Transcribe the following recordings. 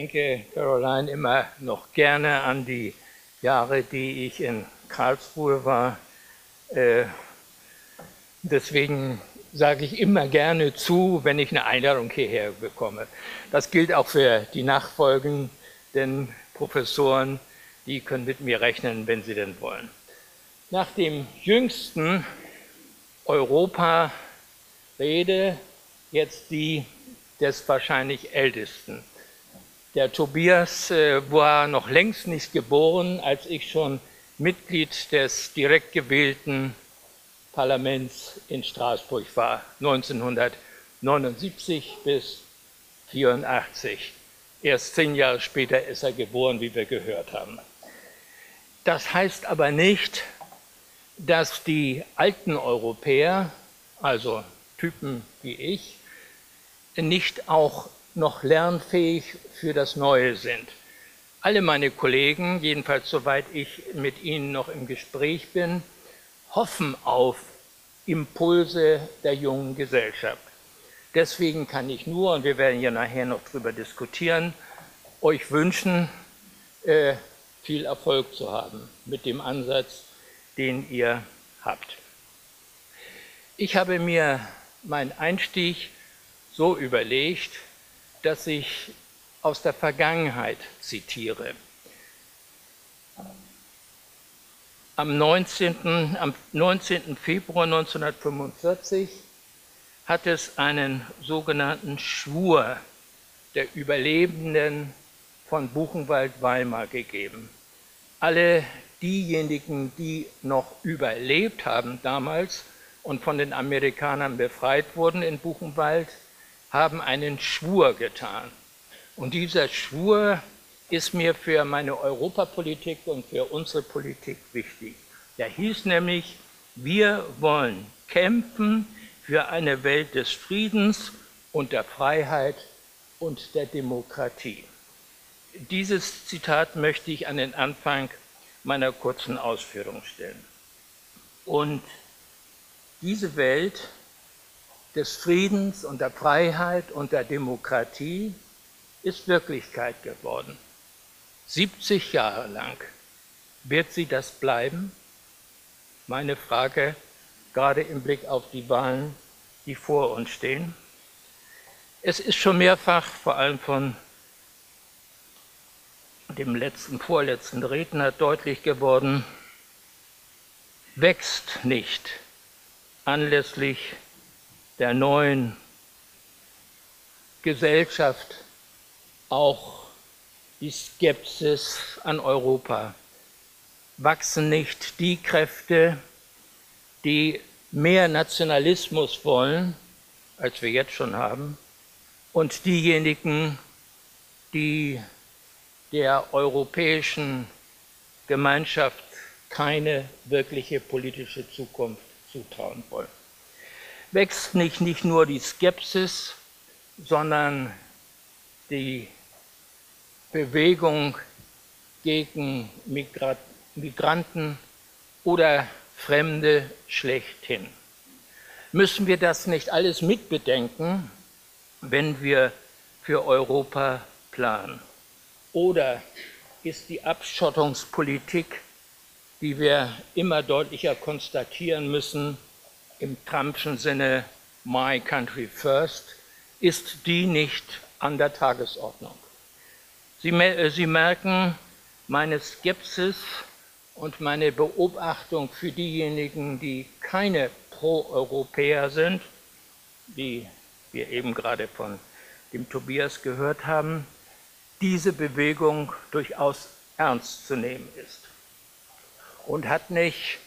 denke, Caroline, immer noch gerne an die Jahre, die ich in Karlsruhe war. Äh, deswegen sage ich immer gerne zu, wenn ich eine Einladung hierher bekomme. Das gilt auch für die nachfolgenden Professoren, die können mit mir rechnen, wenn sie denn wollen. Nach dem jüngsten Europa-Rede jetzt die des wahrscheinlich ältesten. Der Tobias äh, war noch längst nicht geboren, als ich schon Mitglied des direkt gewählten Parlaments in Straßburg war, 1979 bis 1984. Erst zehn Jahre später ist er geboren, wie wir gehört haben. Das heißt aber nicht, dass die alten Europäer, also Typen wie ich, nicht auch noch lernfähig für das Neue sind. Alle meine Kollegen, jedenfalls soweit ich mit ihnen noch im Gespräch bin, hoffen auf Impulse der jungen Gesellschaft. Deswegen kann ich nur, und wir werden ja nachher noch darüber diskutieren, euch wünschen, äh, viel Erfolg zu haben mit dem Ansatz, den ihr habt. Ich habe mir meinen Einstieg so überlegt, dass ich aus der Vergangenheit zitiere. Am 19. Am 19. Februar 1945 hat es einen sogenannten Schwur der Überlebenden von Buchenwald-Weimar gegeben. Alle diejenigen, die noch überlebt haben damals und von den Amerikanern befreit wurden in Buchenwald, haben einen Schwur getan. Und dieser Schwur ist mir für meine Europapolitik und für unsere Politik wichtig. Der hieß nämlich, wir wollen kämpfen für eine Welt des Friedens und der Freiheit und der Demokratie. Dieses Zitat möchte ich an den Anfang meiner kurzen Ausführung stellen. Und diese Welt des Friedens und der Freiheit und der Demokratie ist Wirklichkeit geworden. 70 Jahre lang. Wird sie das bleiben? Meine Frage gerade im Blick auf die Wahlen, die vor uns stehen. Es ist schon mehrfach, vor allem von dem letzten, vorletzten Redner deutlich geworden, wächst nicht anlässlich der neuen Gesellschaft auch die Skepsis an Europa. Wachsen nicht die Kräfte, die mehr Nationalismus wollen, als wir jetzt schon haben, und diejenigen, die der europäischen Gemeinschaft keine wirkliche politische Zukunft zutrauen wollen. Wächst nicht, nicht nur die Skepsis, sondern die Bewegung gegen Migra Migranten oder Fremde schlechthin. Müssen wir das nicht alles mitbedenken, wenn wir für Europa planen? Oder ist die Abschottungspolitik, die wir immer deutlicher konstatieren müssen, im Trumpschen Sinne My Country First, ist die nicht an der Tagesordnung? Sie, äh, Sie merken meine Skepsis und meine Beobachtung für diejenigen, die keine Pro-Europäer sind, wie wir eben gerade von dem Tobias gehört haben, diese Bewegung durchaus ernst zu nehmen ist. Und hat nicht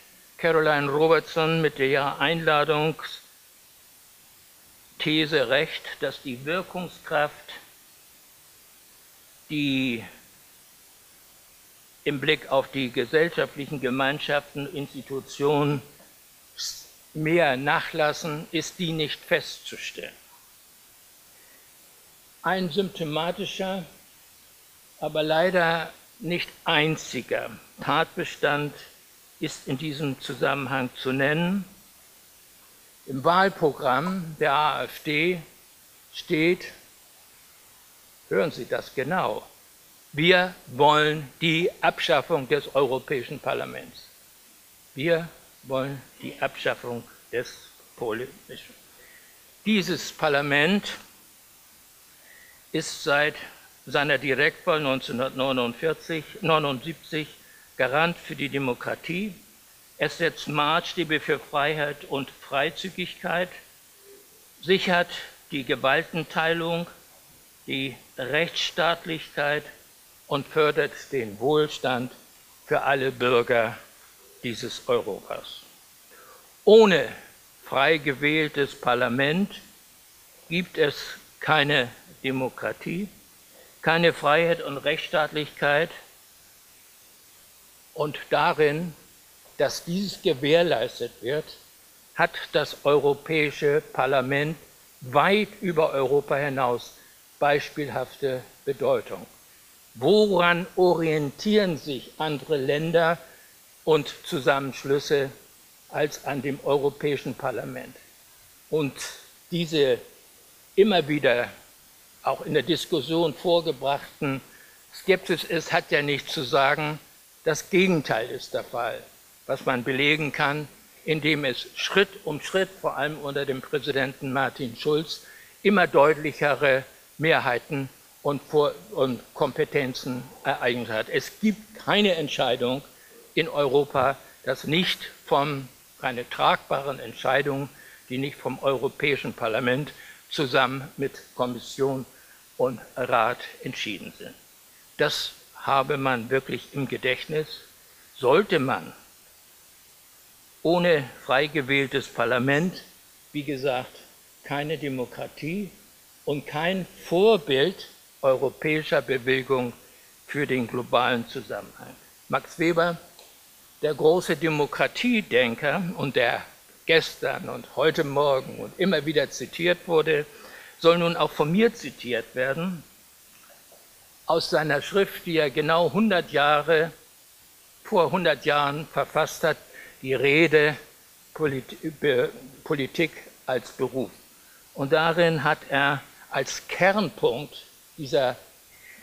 Caroline Robertson mit der Einladungsthese recht, dass die Wirkungskraft, die im Blick auf die gesellschaftlichen Gemeinschaften, Institutionen mehr nachlassen, ist die nicht festzustellen. Ein symptomatischer aber leider nicht einziger Tatbestand ist in diesem Zusammenhang zu nennen. Im Wahlprogramm der AfD steht hören Sie das genau, wir wollen die Abschaffung des Europäischen Parlaments. Wir wollen die Abschaffung des politischen. Dieses Parlament ist seit seiner Direktwahl 1949, 79 Garant für die Demokratie. Es setzt Maßstäbe für Freiheit und Freizügigkeit, sichert die Gewaltenteilung, die Rechtsstaatlichkeit und fördert den Wohlstand für alle Bürger dieses Europas. Ohne frei gewähltes Parlament gibt es keine Demokratie, keine Freiheit und Rechtsstaatlichkeit und darin, dass dies gewährleistet wird, hat das Europäische Parlament weit über Europa hinaus beispielhafte Bedeutung. Woran orientieren sich andere Länder und Zusammenschlüsse als an dem Europäischen Parlament? Und diese immer wieder auch in der Diskussion vorgebrachten Skepsis ist, hat ja nichts zu sagen. Das Gegenteil ist der Fall, was man belegen kann, indem es Schritt um Schritt, vor allem unter dem Präsidenten Martin Schulz, immer deutlichere Mehrheiten und, Vor und Kompetenzen ereignet hat. Es gibt keine Entscheidung in Europa, das nicht vom, keine tragbaren Entscheidungen, die nicht vom Europäischen Parlament zusammen mit Kommission und Rat entschieden sind. Das habe man wirklich im Gedächtnis. Sollte man ohne frei gewähltes Parlament, wie gesagt, keine Demokratie und kein Vorbild europäischer Bewegung für den globalen Zusammenhang. Max Weber, der große Demokratiedenker und der gestern und heute Morgen und immer wieder zitiert wurde, soll nun auch von mir zitiert werden, aus seiner Schrift, die er genau 100 Jahre, vor 100 Jahren verfasst hat, die Rede Politik als Beruf. Und darin hat er als Kernpunkt dieser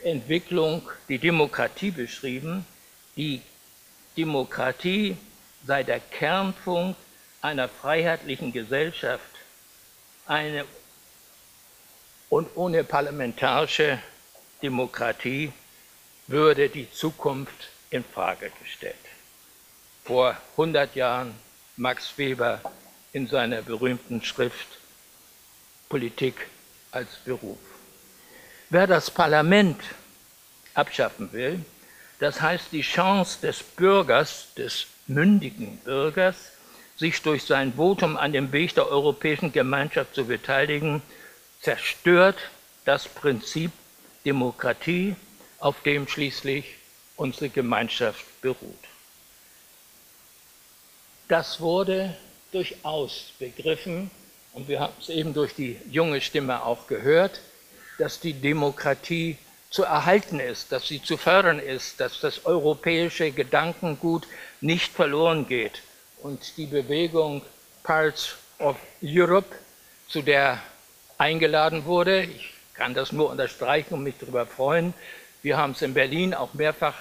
Entwicklung die Demokratie beschrieben. Die Demokratie sei der Kernpunkt einer freiheitlichen Gesellschaft, eine und ohne parlamentarische Demokratie würde die Zukunft in Frage gestellt. Vor 100 Jahren Max Weber in seiner berühmten Schrift Politik als Beruf. Wer das Parlament abschaffen will, das heißt die Chance des Bürgers, des mündigen Bürgers, sich durch sein Votum an dem Weg der Europäischen Gemeinschaft zu beteiligen, zerstört das Prinzip Demokratie, auf dem schließlich unsere Gemeinschaft beruht. Das wurde durchaus begriffen und wir haben es eben durch die junge Stimme auch gehört, dass die Demokratie zu erhalten ist, dass sie zu fördern ist, dass das europäische Gedankengut nicht verloren geht. Und die Bewegung Parts of Europe, zu der eingeladen wurde. Ich kann das nur unterstreichen und mich darüber freuen. Wir haben es in Berlin auch mehrfach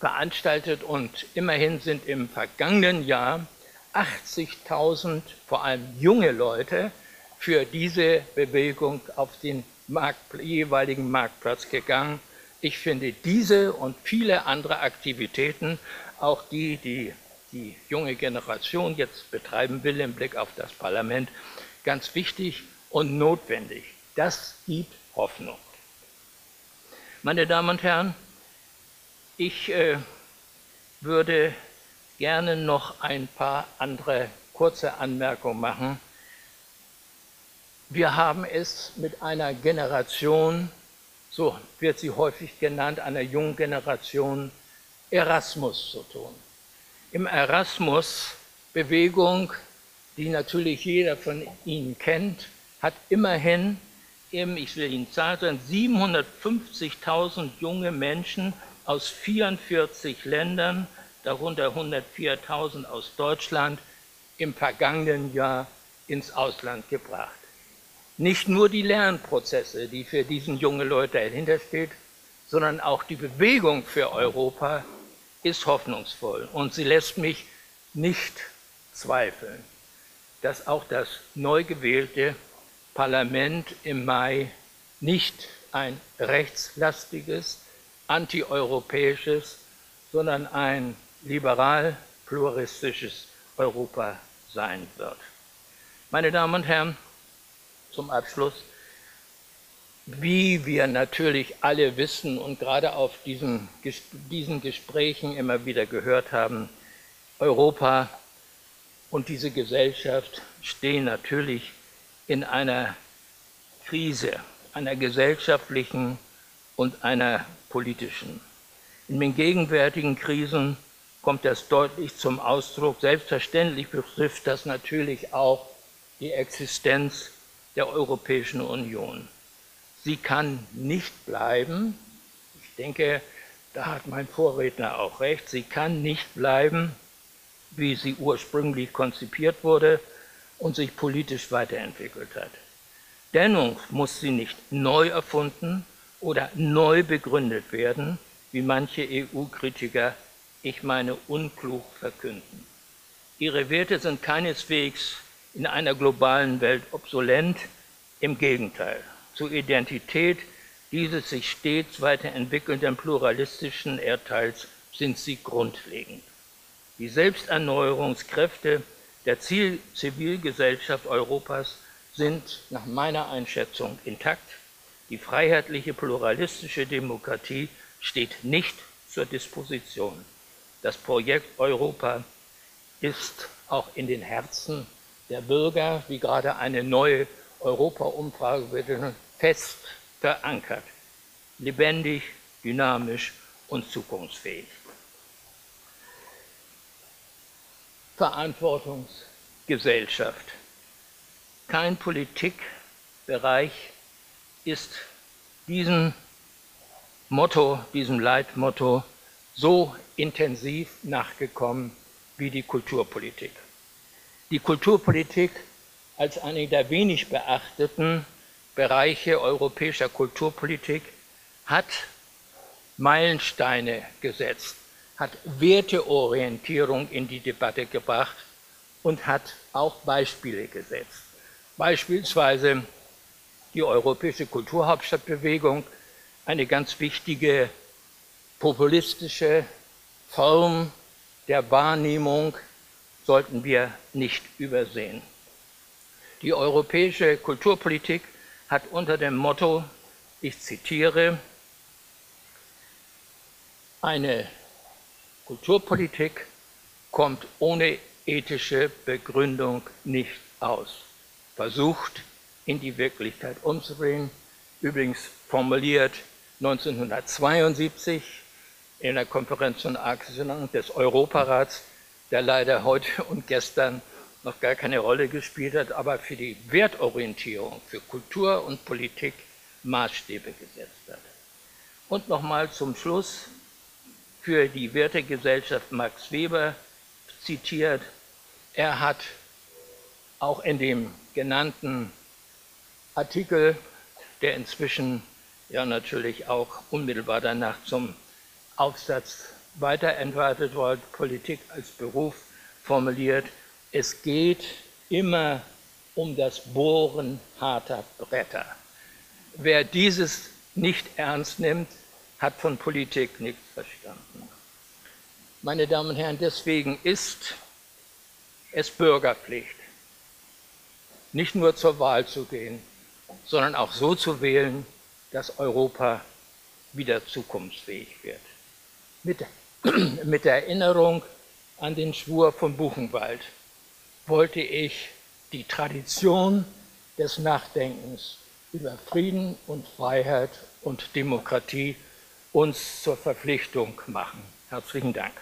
veranstaltet und immerhin sind im vergangenen Jahr 80.000, vor allem junge Leute, für diese Bewegung auf den Markt, jeweiligen Marktplatz gegangen. Ich finde diese und viele andere Aktivitäten, auch die, die die junge Generation jetzt betreiben will im Blick auf das Parlament, ganz wichtig und notwendig. Das gibt Hoffnung. Meine Damen und Herren, ich äh, würde gerne noch ein paar andere kurze Anmerkungen machen. Wir haben es mit einer Generation, so wird sie häufig genannt, einer jungen Generation Erasmus zu tun. Im Erasmus Bewegung, die natürlich jeder von Ihnen kennt, hat immerhin, eben, ich will Ihnen sagen, 750.000 junge Menschen aus 44 Ländern, darunter 104.000 aus Deutschland, im vergangenen Jahr ins Ausland gebracht. Nicht nur die Lernprozesse, die für diesen jungen Leute dahinter steht, sondern auch die Bewegung für Europa ist hoffnungsvoll und sie lässt mich nicht zweifeln, dass auch das neu gewählte Parlament im Mai nicht ein rechtslastiges, antieuropäisches, sondern ein liberal-pluristisches Europa sein wird. Meine Damen und Herren, zum Abschluss, wie wir natürlich alle wissen und gerade auf diesen, diesen Gesprächen immer wieder gehört haben, Europa und diese Gesellschaft stehen natürlich in einer Krise, einer gesellschaftlichen und einer politischen. In den gegenwärtigen Krisen kommt das deutlich zum Ausdruck. Selbstverständlich betrifft das natürlich auch die Existenz der Europäischen Union. Sie kann nicht bleiben, ich denke, da hat mein Vorredner auch recht, sie kann nicht bleiben, wie sie ursprünglich konzipiert wurde und sich politisch weiterentwickelt hat. Dennoch muss sie nicht neu erfunden oder neu begründet werden, wie manche EU-Kritiker ich meine, unklug verkünden. Ihre Werte sind keineswegs in einer globalen Welt obsolent, im Gegenteil. Zur Identität dieses sich stets weiterentwickelnden pluralistischen Erdteils sind sie grundlegend. Die Selbsterneuerungskräfte der Zivilgesellschaft Europas sind nach meiner Einschätzung intakt. Die freiheitliche pluralistische Demokratie steht nicht zur Disposition. Das Projekt Europa ist auch in den Herzen der Bürger, wie gerade eine neue Europa-Umfrage wird, fest verankert, lebendig, dynamisch und zukunftsfähig. Verantwortungsgesellschaft. Kein Politikbereich ist diesem Motto, diesem Leitmotto so intensiv nachgekommen wie die Kulturpolitik. Die Kulturpolitik als eine der wenig beachteten Bereiche europäischer Kulturpolitik hat Meilensteine gesetzt, hat Werteorientierung in die Debatte gebracht und hat auch Beispiele gesetzt. Beispielsweise die europäische Kulturhauptstadtbewegung, eine ganz wichtige populistische Form der Wahrnehmung sollten wir nicht übersehen. Die europäische Kulturpolitik hat unter dem Motto, ich zitiere, eine Kulturpolitik kommt ohne ethische Begründung nicht aus. Versucht in die Wirklichkeit umzubringen, übrigens formuliert 1972 in der Konferenz von Achsen des Europarats, der leider heute und gestern noch gar keine Rolle gespielt hat, aber für die Wertorientierung, für Kultur und Politik Maßstäbe gesetzt hat. Und nochmal zum Schluss für die Wertegesellschaft Max Weber zitiert, er hat auch in dem genannten Artikel, der inzwischen ja natürlich auch unmittelbar danach zum Aufsatz weiterentwickelt worden, Politik als Beruf formuliert. Es geht immer um das Bohren harter Bretter. Wer dieses nicht ernst nimmt, hat von Politik nichts verstanden. Meine Damen und Herren, deswegen ist es Bürgerpflicht, nicht nur zur Wahl zu gehen, sondern auch so zu wählen, dass Europa wieder zukunftsfähig wird mit, mit der Erinnerung an den Schwur von Buchenwald wollte ich die Tradition des Nachdenkens über Frieden und Freiheit und Demokratie uns zur Verpflichtung machen. Herzlichen Dank.